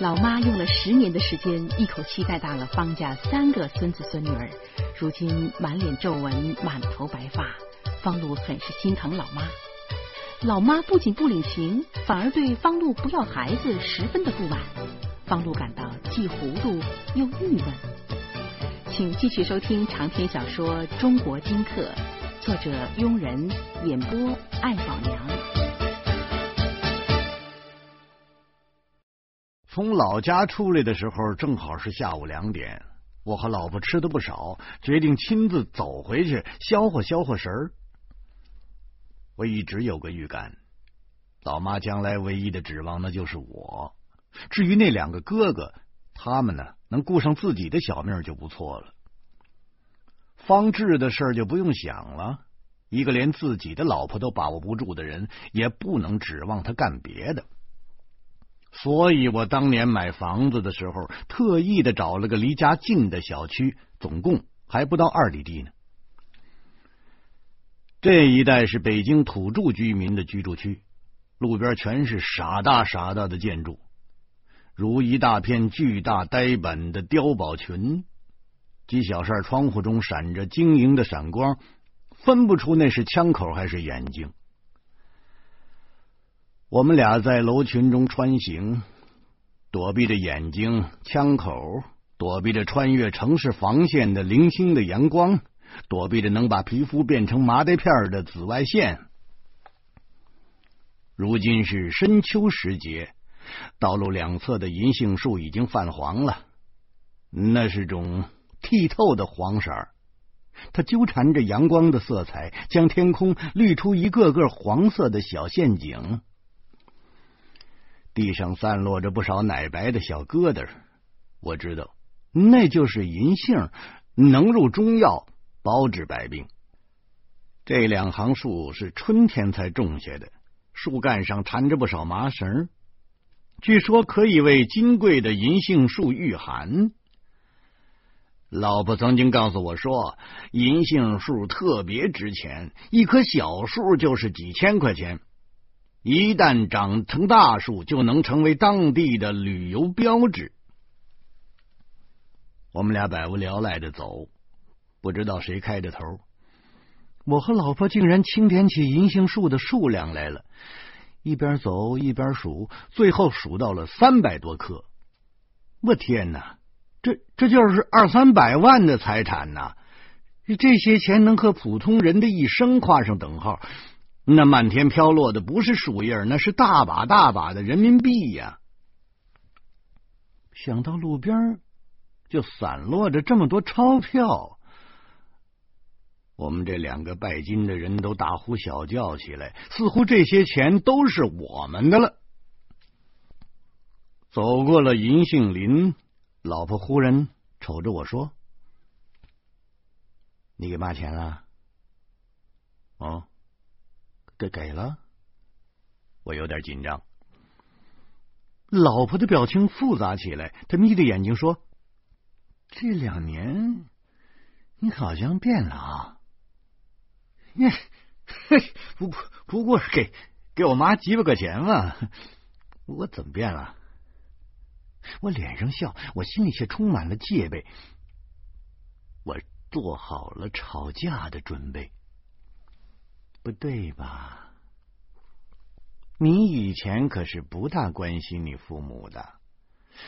老妈用了十年的时间，一口气带大了方家三个孙子孙女儿，如今满脸皱纹，满头白发。方露很是心疼老妈。老妈不仅不领情，反而对方露不要孩子十分的不满。方露感到既糊涂又郁闷。请继续收听长篇小说《中国金客》，作者庸人，演播艾宝娘。从老家出来的时候，正好是下午两点。我和老婆吃的不少，决定亲自走回去消化消化神儿。我一直有个预感，老妈将来唯一的指望那就是我。至于那两个哥哥，他们呢，能顾上自己的小命就不错了。方志的事就不用想了，一个连自己的老婆都把握不住的人，也不能指望他干别的。所以我当年买房子的时候，特意的找了个离家近的小区，总共还不到二里地呢。这一带是北京土著居民的居住区，路边全是傻大傻大的建筑，如一大片巨大呆板的碉堡群，几小扇窗户中闪着晶莹的闪光，分不出那是枪口还是眼睛。我们俩在楼群中穿行，躲避着眼睛、枪口，躲避着穿越城市防线的零星的阳光，躲避着能把皮肤变成麻袋片的紫外线。如今是深秋时节，道路两侧的银杏树已经泛黄了，那是种剔透的黄色儿，它纠缠着阳光的色彩，将天空滤出一个个黄色的小陷阱。地上散落着不少奶白的小疙瘩，我知道那就是银杏，能入中药，包治百病。这两行树是春天才种下的，树干上缠着不少麻绳，据说可以为金贵的银杏树御寒。老婆曾经告诉我说，银杏树特别值钱，一棵小树就是几千块钱。一旦长成大树，就能成为当地的旅游标志。我们俩百无聊赖的走，不知道谁开的头。我和老婆竟然清点起银杏树的数量来了，一边走一边数，最后数到了三百多棵。我天哪，这这就是二三百万的财产呐！这些钱能和普通人的一生画上等号。那漫天飘落的不是树叶，那是大把大把的人民币呀！想到路边就散落着这么多钞票，我们这两个拜金的人都大呼小叫起来，似乎这些钱都是我们的了。走过了银杏林，老婆忽然瞅着我说：“你给妈钱了？”哦。给给了，我有点紧张。老婆的表情复杂起来，她眯着眼睛说：“这两年你好像变了啊！嘿，不不不过是给给我妈几百块钱嘛，我怎么变了？”我脸上笑，我心里却充满了戒备。我做好了吵架的准备。不对吧？你以前可是不大关心你父母的，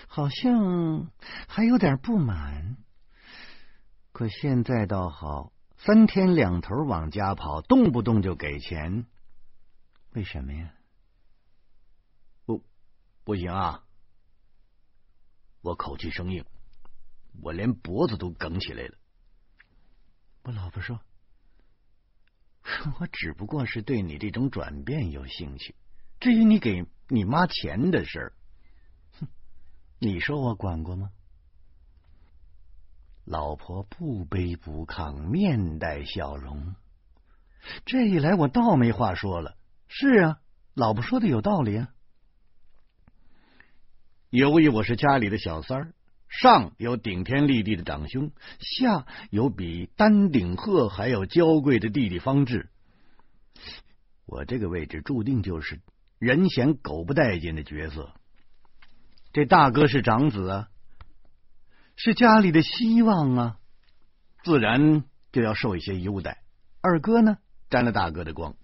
好像还有点不满。可现在倒好，三天两头往家跑，动不动就给钱。为什么呀？不，不行啊！我口气生硬，我连脖子都梗起来了。我老婆说。我只不过是对你这种转变有兴趣，至于你给你妈钱的事儿，哼，你说我管过吗？老婆不卑不亢，面带笑容。这一来，我倒没话说了。是啊，老婆说的有道理啊。由于我是家里的小三儿，上有顶天立地的长兄，下有比丹顶鹤还要娇贵的弟弟方志。我这个位置注定就是人嫌狗不待见的角色。这大哥是长子啊，是家里的希望啊，自然就要受一些优待。二哥呢，沾了大哥的光。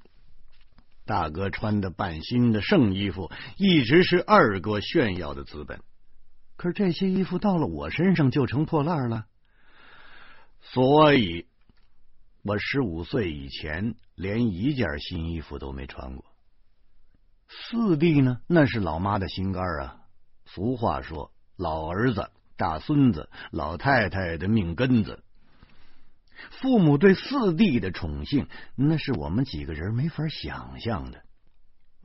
大哥穿的半新的圣衣服，一直是二哥炫耀的资本。可是这些衣服到了我身上就成破烂了，所以，我十五岁以前连一件新衣服都没穿过。四弟呢，那是老妈的心肝啊。俗话说：“老儿子、大孙子、老太太的命根子。”父母对四弟的宠幸，那是我们几个人没法想象的。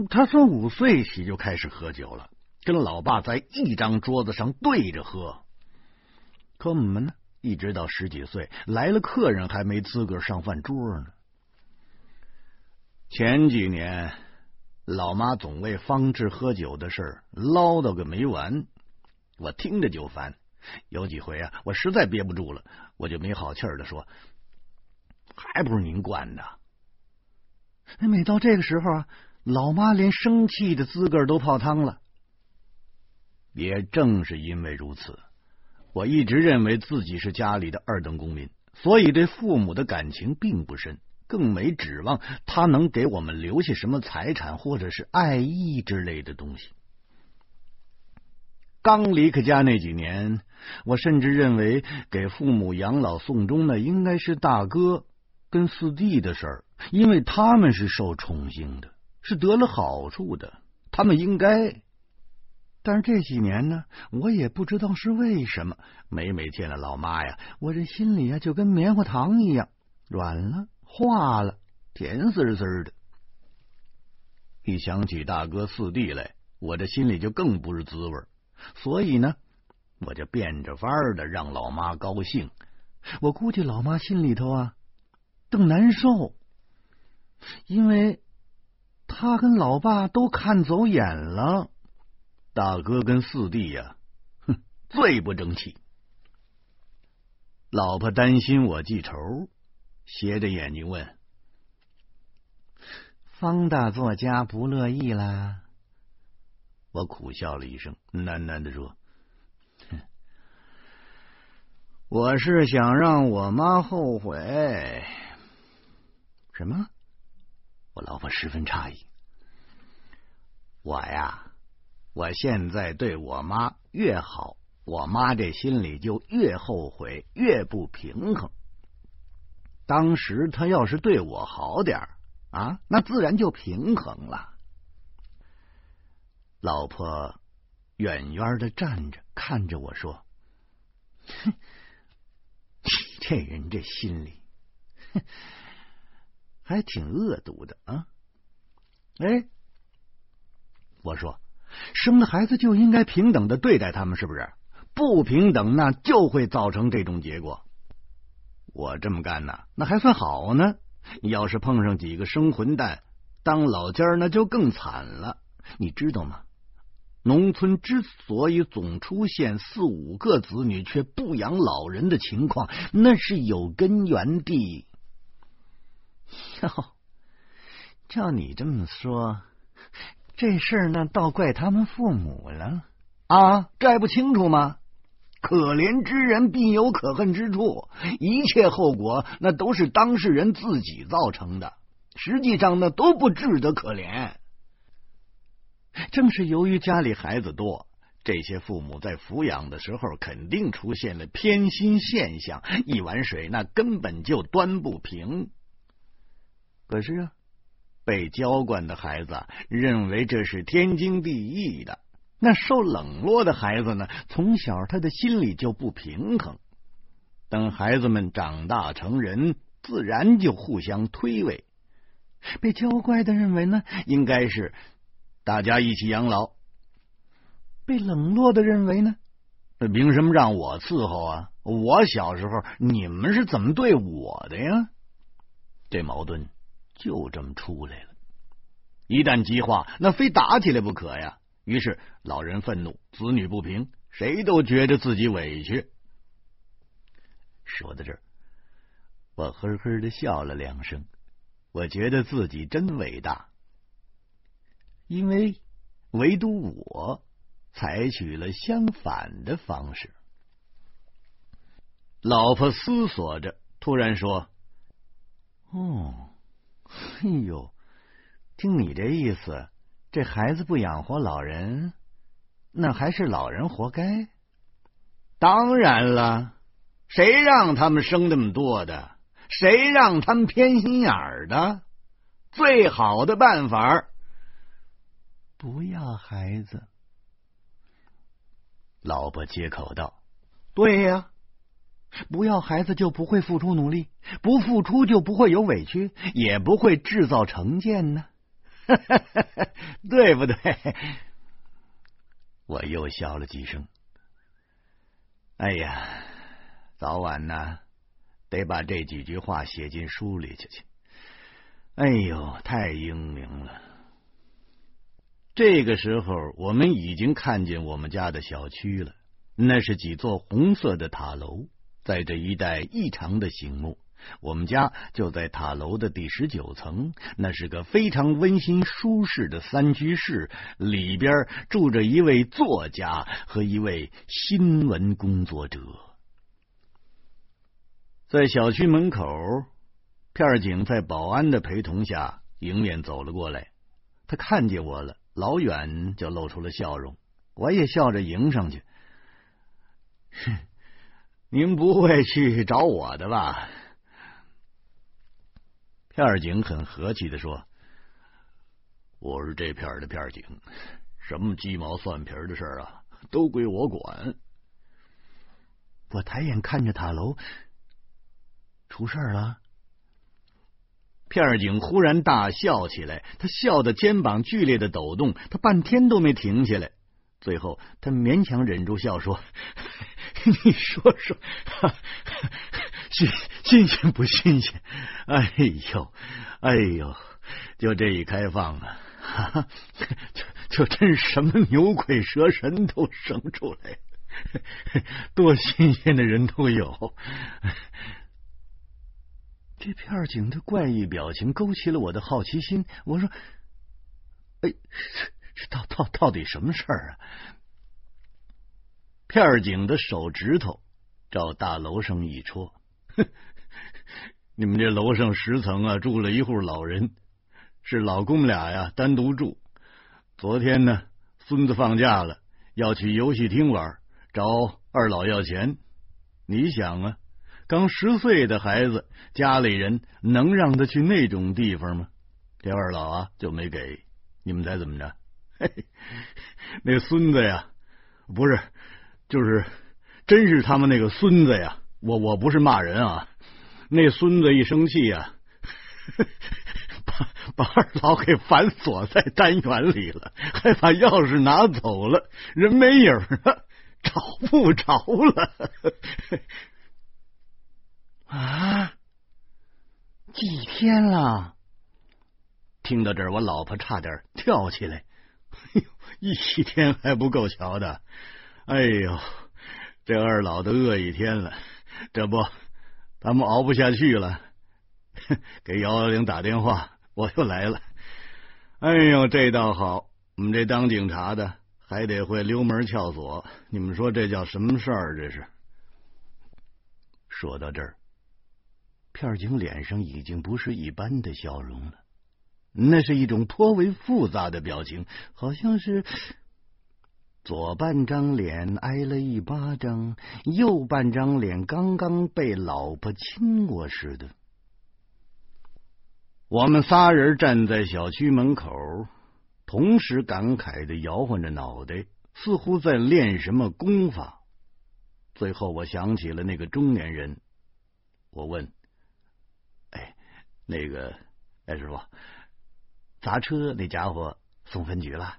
他从五岁起就开始喝酒了，跟老爸在一张桌子上对着喝。可我们呢，一直到十几岁，来了客人还没资格上饭桌呢。前几年，老妈总为方志喝酒的事唠叨个没完，我听着就烦。有几回啊，我实在憋不住了，我就没好气的说：“还不是您惯的。”每到这个时候啊，老妈连生气的资格都泡汤了。也正是因为如此，我一直认为自己是家里的二等公民，所以对父母的感情并不深，更没指望他能给我们留下什么财产或者是爱意之类的东西。刚离开家那几年，我甚至认为给父母养老送终的应该是大哥跟四弟的事儿，因为他们是受宠幸的，是得了好处的，他们应该。但是这几年呢，我也不知道是为什么，每每见了老妈呀，我这心里啊就跟棉花糖一样软了、化了、甜丝丝的。一想起大哥四弟来，我这心里就更不是滋味。所以呢，我就变着法儿的让老妈高兴。我估计老妈心里头啊更难受，因为他跟老爸都看走眼了。大哥跟四弟呀，哼，最不争气。老婆担心我记仇，斜着眼睛问：“方大作家不乐意啦？”我苦笑了一声，喃喃的说：“我是想让我妈后悔。”什么？我老婆十分诧异。我呀，我现在对我妈越好，我妈这心里就越后悔，越不平衡。当时她要是对我好点啊，那自然就平衡了。老婆远远的站着，看着我说：“哼，这人这心里，还挺恶毒的啊！”哎，我说，生了孩子就应该平等的对待他们，是不是？不平等，那就会造成这种结果。我这么干呢，那还算好呢。要是碰上几个生混蛋当老家，那就更惨了。你知道吗？农村之所以总出现四五个子女却不养老人的情况，那是有根源的。哟，照你这么说，这事儿那倒怪他们父母了啊！这还不清楚吗？可怜之人必有可恨之处，一切后果那都是当事人自己造成的，实际上那都不值得可怜。正是由于家里孩子多，这些父母在抚养的时候肯定出现了偏心现象，一碗水那根本就端不平。可是啊，被娇惯的孩子认为这是天经地义的，那受冷落的孩子呢，从小他的心里就不平衡。等孩子们长大成人，自然就互相推诿。被娇惯的认为呢，应该是。大家一起养老，被冷落的认为呢？凭什么让我伺候啊？我小时候你们是怎么对我的呀？这矛盾就这么出来了。一旦激化，那非打起来不可呀。于是老人愤怒，子女不平，谁都觉得自己委屈。说到这儿，我呵呵的笑了两声，我觉得自己真伟大。因为唯独我采取了相反的方式。老婆思索着，突然说：“哦，哎呦，听你这意思，这孩子不养活老人，那还是老人活该。当然了，谁让他们生那么多的？谁让他们偏心眼儿的？最好的办法，不要孩子。”老婆接口道：“对呀。”不要孩子就不会付出努力，不付出就不会有委屈，也不会制造成见呢，对不对？我又笑了几声。哎呀，早晚呢得把这几句话写进书里去去。哎呦，太英明了！这个时候，我们已经看见我们家的小区了，那是几座红色的塔楼。在这一带异常的醒目。我们家就在塔楼的第十九层，那是个非常温馨舒适的三居室，里边住着一位作家和一位新闻工作者。在小区门口，片警在保安的陪同下迎面走了过来。他看见我了，老远就露出了笑容，我也笑着迎上去。哼。您不会去找我的吧？片警很和气的说：“我是这片的片警，什么鸡毛蒜皮的事啊，都归我管。”我抬眼看着塔楼，出事了。片警忽然大笑起来，他笑的肩膀剧烈的抖动，他半天都没停下来。最后，他勉强忍住笑说：“ 你说说，新新鲜不新鲜？哎呦，哎呦，就这一开放啊，就就真什么牛鬼蛇神都生出来，多新鲜的人都有。”这片警的怪异表情勾起了我的好奇心。我说：“哎。”这到到到底什么事儿啊？片警的手指头照大楼上一戳，你们这楼上十层啊，住了一户老人，是老公俩呀，单独住。昨天呢，孙子放假了，要去游戏厅玩，找二老要钱。你想啊，刚十岁的孩子，家里人能让他去那种地方吗？这二老啊，就没给。你们猜怎么着？嘿，那孙子呀，不是，就是真是他们那个孙子呀。我我不是骂人啊，那孙子一生气呀，把把二老给反锁在单元里了，还把钥匙拿走了，人没影了，找不着了。啊，几天了？听到这儿，我老婆差点跳起来。哎呦，一天还不够瞧的！哎呦，这二老都饿一天了，这不，他们熬不下去了，给幺幺零打电话，我又来了。哎呦，这倒好，我们这当警察的还得会溜门撬锁，你们说这叫什么事儿？这是。说到这儿，片警脸上已经不是一般的笑容了。那是一种颇为复杂的表情，好像是左半张脸挨了一巴掌，右半张脸刚刚被老婆亲过似的。我们仨人站在小区门口，同时感慨的摇晃着脑袋，似乎在练什么功法。最后，我想起了那个中年人，我问：“哎，那个，哎，师傅。”砸车那家伙送分局了，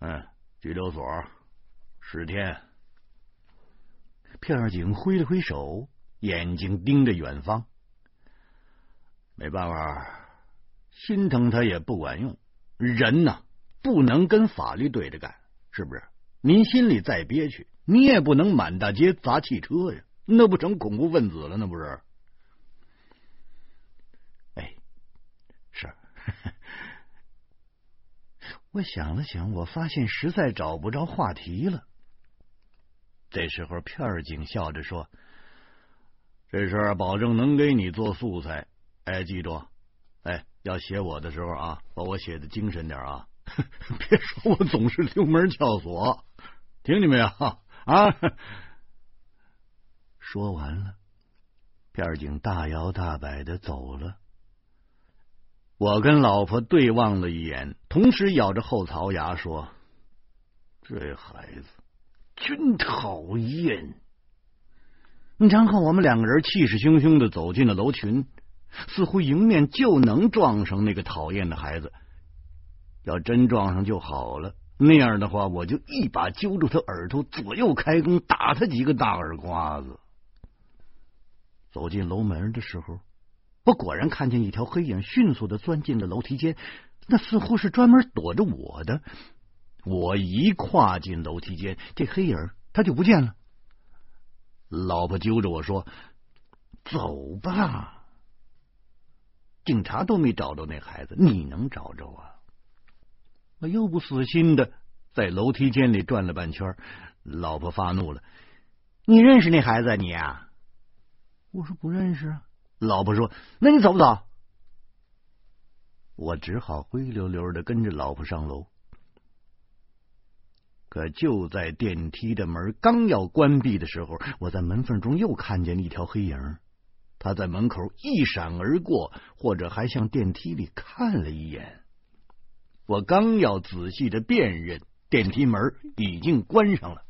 嗯，拘留所十天。片警挥了挥手，眼睛盯着远方。没办法，心疼他也不管用。人呐，不能跟法律对着干，是不是？您心里再憋屈，你也不能满大街砸汽车呀，那不成恐怖分子了？那不是？哎，是。我想了想，我发现实在找不着话题了。这时候，片儿警笑着说：“这事保证能给你做素材。哎，记住，哎，要写我的时候啊，把我写的精神点啊，别说我总是溜门撬锁，听见没有啊？” 说完了，片儿警大摇大摆的走了。我跟老婆对望了一眼，同时咬着后槽牙说：“这孩子真讨厌。”然后我们两个人气势汹汹的走进了楼群，似乎迎面就能撞上那个讨厌的孩子。要真撞上就好了，那样的话，我就一把揪住他耳朵，左右开弓，打他几个大耳刮子。走进楼门的时候。我果然看见一条黑影迅速的钻进了楼梯间，那似乎是专门躲着我的。我一跨进楼梯间，这黑影他就不见了。老婆揪着我说：“走吧，警察都没找着那孩子，你能找着啊？”我又不死心的在楼梯间里转了半圈。老婆发怒了：“你认识那孩子？你啊？”我说：“不认识啊。”老婆说：“那你走不走？”我只好灰溜溜的跟着老婆上楼。可就在电梯的门刚要关闭的时候，我在门缝中又看见一条黑影，他在门口一闪而过，或者还向电梯里看了一眼。我刚要仔细的辨认，电梯门已经关上了。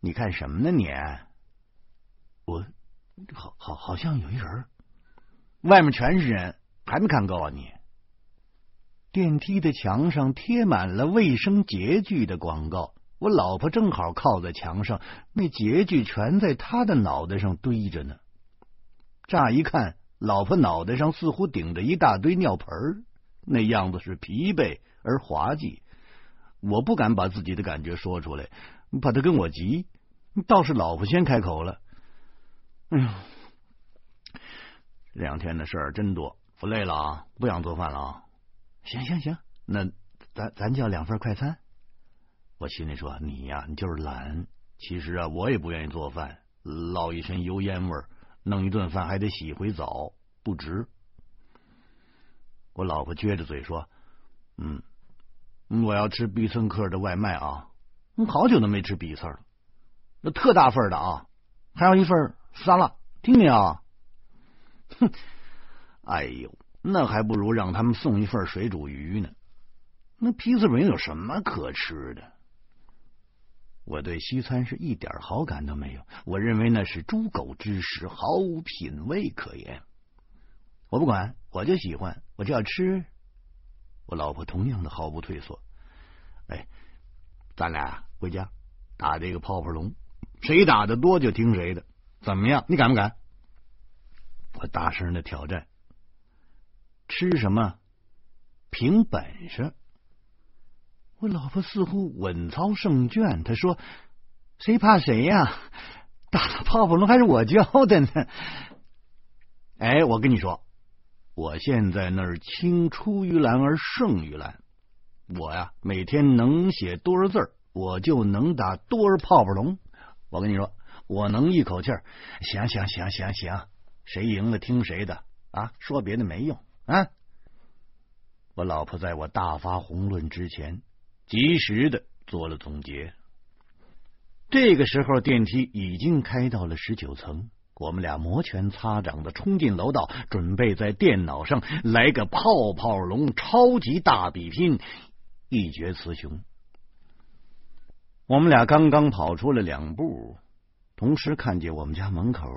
你看什么呢？你我。好好好像有一人，外面全是人，还没看够啊你！电梯的墙上贴满了卫生洁具的广告，我老婆正好靠在墙上，那洁具全在她的脑袋上堆着呢。乍一看，老婆脑袋上似乎顶着一大堆尿盆儿，那样子是疲惫而滑稽。我不敢把自己的感觉说出来，怕她跟我急。倒是老婆先开口了。哎呦，两天的事儿真多，我累了啊，不想做饭了啊。行行行，那咱咱叫两份快餐。我心里说，你呀，你就是懒。其实啊，我也不愿意做饭，落一身油烟味儿，弄一顿饭还得洗一回澡，不值。我老婆撅着嘴说：“嗯，我要吃必胜客的外卖啊，好久都没吃必胜了，那特大份的啊，还要一份。”杀了，听见啊？哼，哎呦，那还不如让他们送一份水煮鱼呢。那皮子饼有什么可吃的？我对西餐是一点好感都没有，我认为那是猪狗之食，毫无品味可言。我不管，我就喜欢，我就要吃。我老婆同样的毫不退缩。哎，咱俩回家打这个泡泡龙，谁打的多就听谁的。怎么样？你敢不敢？我大声的挑战。吃什么？凭本事。我老婆似乎稳操胜券，她说：“谁怕谁呀？打泡泡龙还是我教的呢。”哎，我跟你说，我现在那儿青出于蓝而胜于蓝。我呀，每天能写多少字我就能打多少泡泡龙。我跟你说。我能一口气儿，行行行行行，谁赢了听谁的啊！说别的没用啊！我老婆在我大发宏论之前，及时的做了总结。这个时候，电梯已经开到了十九层，我们俩摩拳擦掌的冲进楼道，准备在电脑上来个泡泡龙超级大比拼，一决雌雄。我们俩刚刚跑出了两步。同时看见我们家门口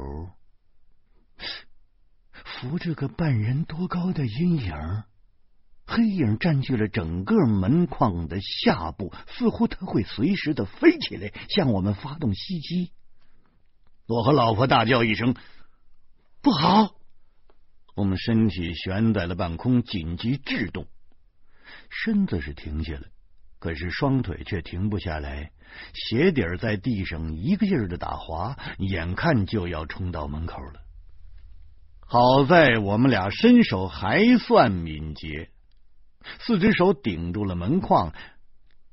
浮着个半人多高的阴影，黑影占据了整个门框的下部，似乎它会随时的飞起来向我们发动袭击。我和老婆大叫一声：“不好！”我们身体悬在了半空，紧急制动，身子是停下了。可是双腿却停不下来，鞋底儿在地上一个劲儿的打滑，眼看就要冲到门口了。好在我们俩身手还算敏捷，四只手顶住了门框，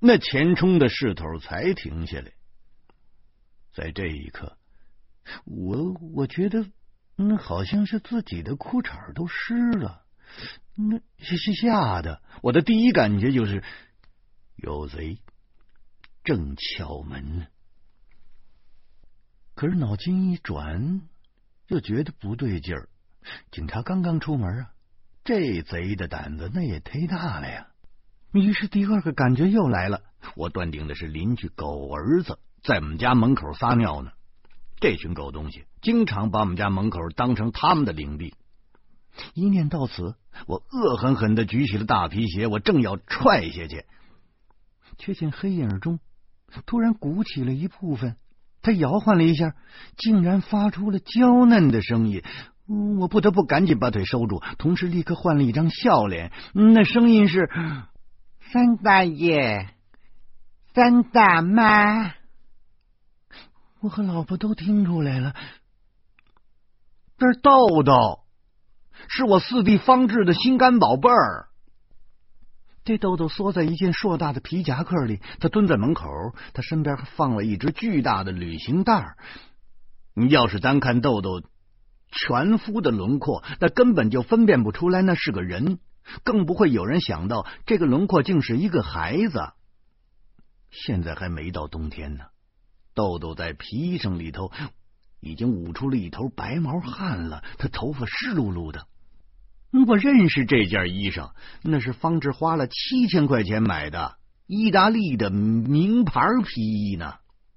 那前冲的势头才停下来。在这一刻，我我觉得那好像是自己的裤衩都湿了，那是吓的。我的第一感觉就是有贼正敲门。可是脑筋一转，又觉得不对劲儿。警察刚刚出门啊，这贼的胆子那也忒大了呀。于是第二个感觉又来了，我断定的是邻居狗儿子在我们家门口撒尿呢。这群狗东西经常把我们家门口当成他们的领地。一念到此，我恶狠狠的举起了大皮鞋，我正要踹下去，却见黑影中突然鼓起了一部分。他摇晃了一下，竟然发出了娇嫩的声音。我不得不赶紧把腿收住，同时立刻换了一张笑脸。那声音是：“三大爷，三大妈。”我和老婆都听出来了，这是豆豆，是我四弟方志的心肝宝贝儿。这豆豆缩在一件硕大的皮夹克里，他蹲在门口，他身边放了一只巨大的旅行袋。你要是单看豆豆全肤的轮廓，那根本就分辨不出来那是个人，更不会有人想到这个轮廓竟是一个孩子。现在还没到冬天呢，豆豆在皮衣裳里头已经捂出了一头白毛汗了，他头发湿漉漉的。如果认识这件衣裳，那是方志花了七千块钱买的意大利的名牌皮衣呢。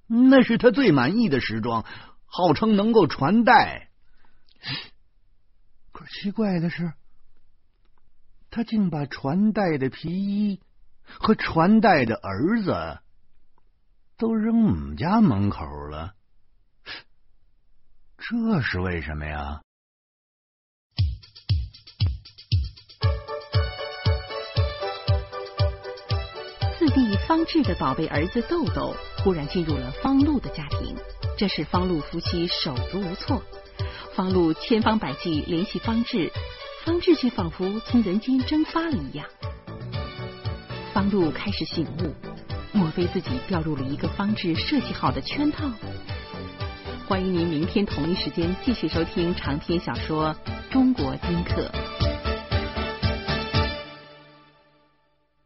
那是他最满意的时装，号称能够传代。可奇怪的是，他竟把传代的皮衣和传代的儿子都扔我们家门口了。这是为什么呀？方志的宝贝儿子豆豆忽然进入了方露的家庭，这使方露夫妻手足无措。方露千方百计联系方志，方志却仿佛从人间蒸发了一样。方露开始醒悟，莫非自己掉入了一个方志设计好的圈套？欢迎您明天同一时间继续收听长篇小说《中国丁克》。